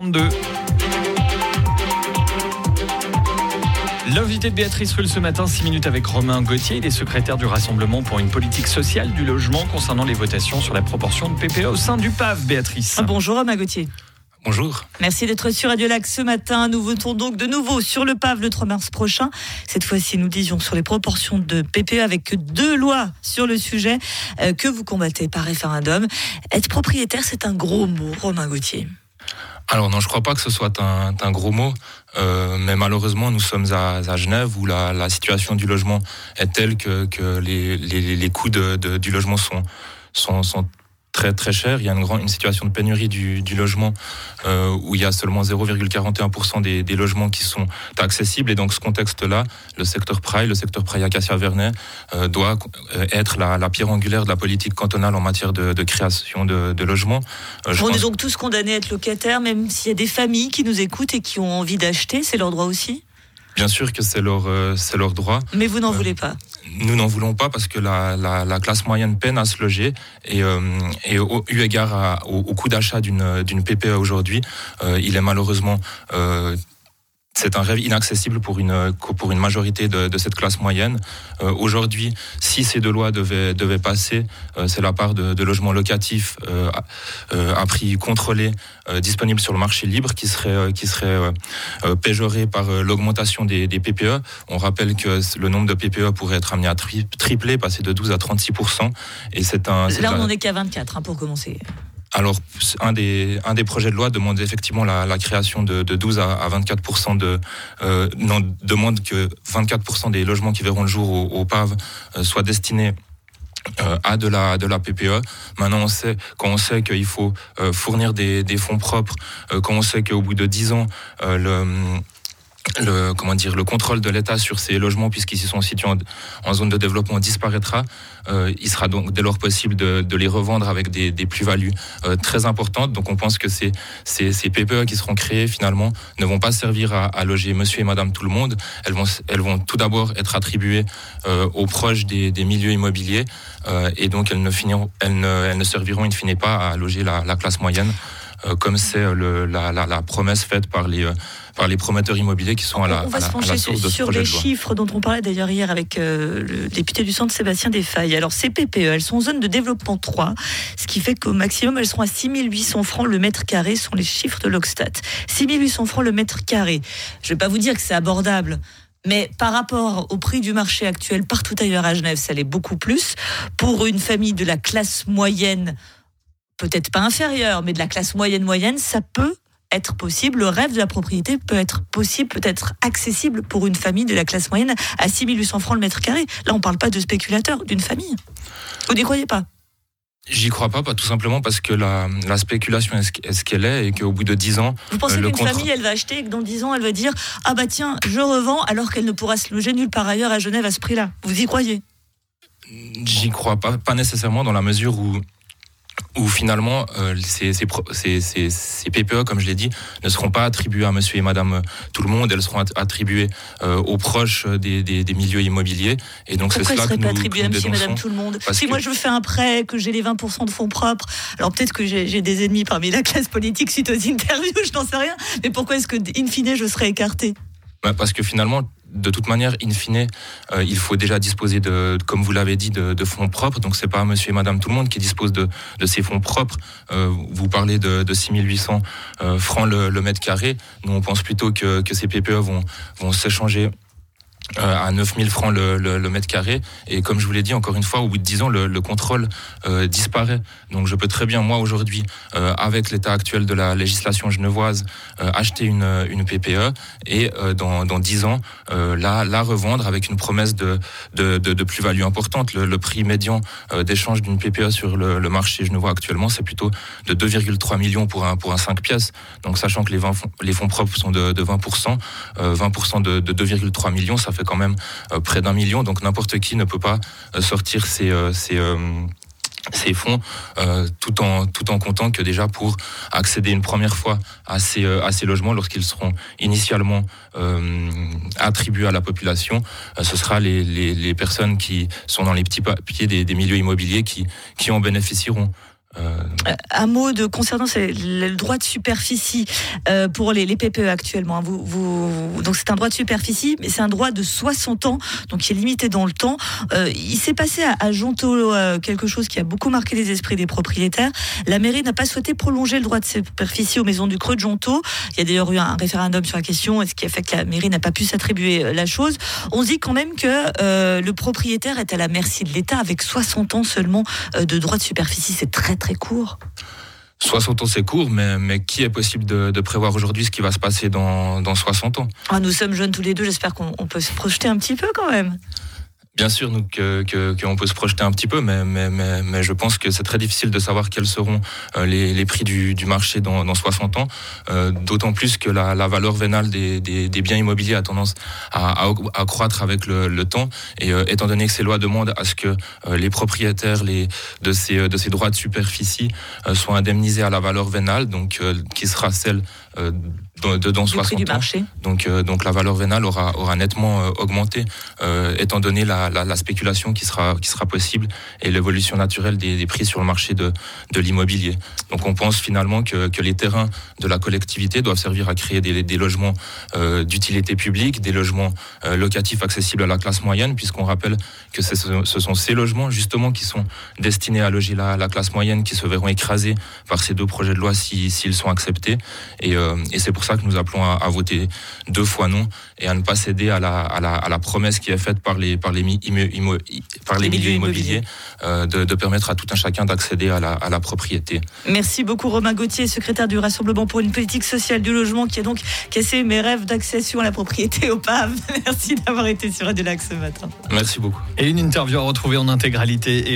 2. L'invité de Béatrice Rulle ce matin, 6 minutes avec Romain Gauthier. Il est secrétaire du Rassemblement pour une politique sociale du logement concernant les votations sur la proportion de PPE au sein du PAV, Béatrice. Ah, bonjour Romain Gauthier. Bonjour. Merci d'être sur Radio Lac ce matin. Nous votons donc de nouveau sur le PAV le 3 mars prochain. Cette fois-ci, nous disions sur les proportions de PPE avec deux lois sur le sujet euh, que vous combattez par référendum. Être propriétaire, c'est un gros mot, Romain Gauthier. Alors non, je crois pas que ce soit un, gros mot, euh, mais malheureusement nous sommes à, à Genève où la, situation du logement est telle que, les, coûts de, du logement sont très très cher. Il y a une, grande, une situation de pénurie du, du logement euh, où il y a seulement 0,41% des, des, logements qui sont accessibles. Et donc ce contexte-là, le secteur Praille, le secteur Praille Acacia Vernet, euh, doit être la, la, pierre angulaire de la politique cantonale en matière de, de création de, de logements. Euh, On pense... est donc tous condamnés à être locataires, même s'il y a des familles qui nous écoutent et qui ont envie d'acheter, c'est leur droit aussi? Bien sûr que c'est leur, euh, c'est leur droit. Mais vous n'en voulez pas nous n'en voulons pas parce que la, la, la, classe moyenne peine à se loger et, euh, et au, eu égard à, au, au, coût d'achat d'une, d'une PPE aujourd'hui, euh, il est malheureusement euh, c'est un rêve inaccessible pour une, pour une majorité de, de cette classe moyenne. Euh, Aujourd'hui, si ces deux lois devaient, devaient passer, euh, c'est la part de, de logements locatifs euh, à prix contrôlé disponible sur le marché libre qui serait, qui serait péjoré par l'augmentation des, des, PPE. On rappelle que le nombre de PPE pourrait être amené à tri, tripler, passer de 12 à 36 Et c'est un. Là, on n'en est qu'à 24 hein, pour commencer. Alors, un des, un des projets de loi demande effectivement la, création de, de 12 à, à 24% de euh, non demande que 24% des logements qui verront le jour au, au PAV euh, soient destinés euh, à de la de la PPE. Maintenant, on sait quand on sait qu'il faut fournir des, des, fonds propres, quand on sait qu'au bout de 10 ans le le comment dire le contrôle de l'État sur ces logements puisqu'ils sont situés en, zone de développement disparaîtra. Euh, il sera donc dès lors possible de, les revendre avec des, plus-values euh, très importantes. Donc on pense que ces, ces, PPE qui seront créées finalement ne vont pas servir à, loger Monsieur et Madame tout le monde. Elles vont elles vont tout d'abord être attribuées euh, aux proches des, milieux immobiliers et donc elles ne finiront elles ne, elles ne serviront pas à loger la classe moyenne. Euh, comme c'est la, la, la, promesse faite par les, euh, par les promoteurs immobiliers qui sont à la, on va à se pencher à la source de ce sur les chiffres dont on parlait d'ailleurs hier avec euh, le député du centre Sébastien Desfailles. Alors ces PPE, elles sont en zone de développement 3, ce qui fait qu'au maximum elles seront à 6800 francs le mètre carré, sont les chiffres de l'Oxtat. 6800 francs le mètre carré. Je ne vais pas vous dire que c'est abordable. Mais par rapport au prix du marché actuel partout ailleurs à Genève, ça l'est beaucoup plus. Pour une famille de la classe moyenne, peut-être pas inférieure, mais de la classe moyenne moyenne, ça peut être possible. Le rêve de la propriété peut être possible, peut être accessible pour une famille de la classe moyenne à 6800 francs le mètre carré. Là, on ne parle pas de spéculateur, d'une famille. Vous n'y croyez pas? J'y crois pas, pas tout simplement parce que la, la spéculation est ce qu'elle est et qu'au bout de 10 ans. Vous pensez euh, qu'une famille, elle va acheter et que dans 10 ans, elle va dire Ah bah tiens, je revends alors qu'elle ne pourra se loger nulle part ailleurs à Genève à ce prix-là. Vous y croyez? J'y crois pas, pas nécessairement dans la mesure où où finalement euh, ces, ces, ces, ces, PPE, comme je l'ai dit, ne seront pas attribuées à monsieur et madame euh, tout le monde, elles seront attribuées euh, aux proches des, des, des, milieux immobiliers. Et donc cela que nous, pas attribuées à monsieur et madame tout le monde Si que... moi je faire un prêt, que j'ai les 20% de fonds propres, alors peut-être que j'ai des ennemis parmi la classe politique suite aux interviews, je n'en sais rien, mais pourquoi est-ce que, in fine, je serais écarté bah Parce que finalement, de toute manière, in fine, euh, il faut déjà disposer de, comme vous l'avez dit, de, fonds propres. Donc c'est pas Monsieur et Madame tout le monde qui dispose de, ces fonds propres. Euh, vous parlez de, de 6800 euh, francs le, mètre carré. Nous on pense plutôt que, ces PPE vont, vont s'échanger euh, à 9000 francs le, le, le, mètre carré. Et comme je vous l'ai dit, encore une fois, au bout de 10 ans, le, le contrôle euh, disparaît. Donc je peux très bien, moi, aujourd'hui, euh, avec l'état actuel de la législation genevoise, euh, acheter une, une PPE et euh, dans, dans 10 ans, euh, la, la revendre avec une promesse de, de, de, de plus-value importante. Le, prix médian d'échange d'une PPE sur le, marché genevois actuellement, c'est plutôt de 2,3 millions pour un, pour un 5 pièces. Donc sachant que les, 20 fonds, les fonds propres sont de, de 20%, 20% de, de 2,3 millions, ça fait quand même euh, près d'un million. Donc n'importe qui ne peut pas euh, sortir ces, ces ces fonds euh, tout en comptant que déjà pour accéder une première fois à ces euh, logements lorsqu'ils seront initialement euh, attribués à la population ce sera les, personnes qui sont dans les petits papiers des, milieux immobiliers qui en bénéficieront Euh, un mot de concernant le droit de superficie euh, pour les, PPE actuellement. Hein. Donc c'est un droit de superficie, mais c'est un droit de 60 ans, donc qui est limité dans le temps. Euh, il s'est passé à, à quelque chose qui a beaucoup marqué les esprits des propriétaires. La mairie n'a pas souhaité prolonger le droit de superficie aux maisons du Creux de Jonto. Il y a d'ailleurs eu un référendum sur la question, ce qui a fait que la mairie n'a pas pu s'attribuer la chose. On dit quand même que le propriétaire est à la merci de l'État avec 60 ans seulement de droit de superficie. C'est très très court 60 ans, c'est court, mais, mais qui est possible de, prévoir aujourd'hui ce qui va se passer dans, dans 60 ans? Ah, Nous sommes jeunes tous les deux, j'espère qu'on peut se projeter un petit peu quand même. Bien sûr, nous, qu'on que, peut se projeter un petit peu, mais, mais, mais, je pense que c'est très difficile de savoir quels seront euh, les, les prix du, du, marché dans, dans 60 ans, euh, d'autant plus que la, la valeur vénale des, des, des, biens immobiliers a tendance à, à, croître avec le, le temps, et euh, étant donné que ces lois demandent à ce que les propriétaires les, de, ces, de ces droits de superficie soient indemnisés à la valeur vénale, donc qui sera celle de, dans 60 ans. Donc, euh, donc la valeur vénale aura, aura nettement euh, augmenté, euh, étant donné la, la, la, spéculation qui sera, qui sera possible et l'évolution naturelle des, des, prix sur le marché de, de l'immobilier. Donc on pense finalement que, que, les terrains de la collectivité doivent servir à créer des, des logements d'utilité publique, des logements locatifs accessibles à la classe moyenne, puisqu'on rappelle que ce sont ces logements justement qui sont destinés à loger la, la, classe moyenne, qui se verront écrasés par ces deux projets de loi s'ils sont acceptés. Et, et c'est pour ça que nous appelons à, voter deux fois non et à ne pas céder à la, à la, à la promesse qui est faite par les, par les, par les, milieux immobiliers euh, de, de, permettre à tout un chacun d'accéder à la, à la propriété. Merci beaucoup Romain Gauthier, secrétaire du Rassemblement pour une politique sociale du logement qui a donc cassé mes rêves d'accession à la propriété au PAV. Merci d'avoir été sur Radio Lac ce matin. Merci beaucoup. Et une interview à retrouver en intégralité et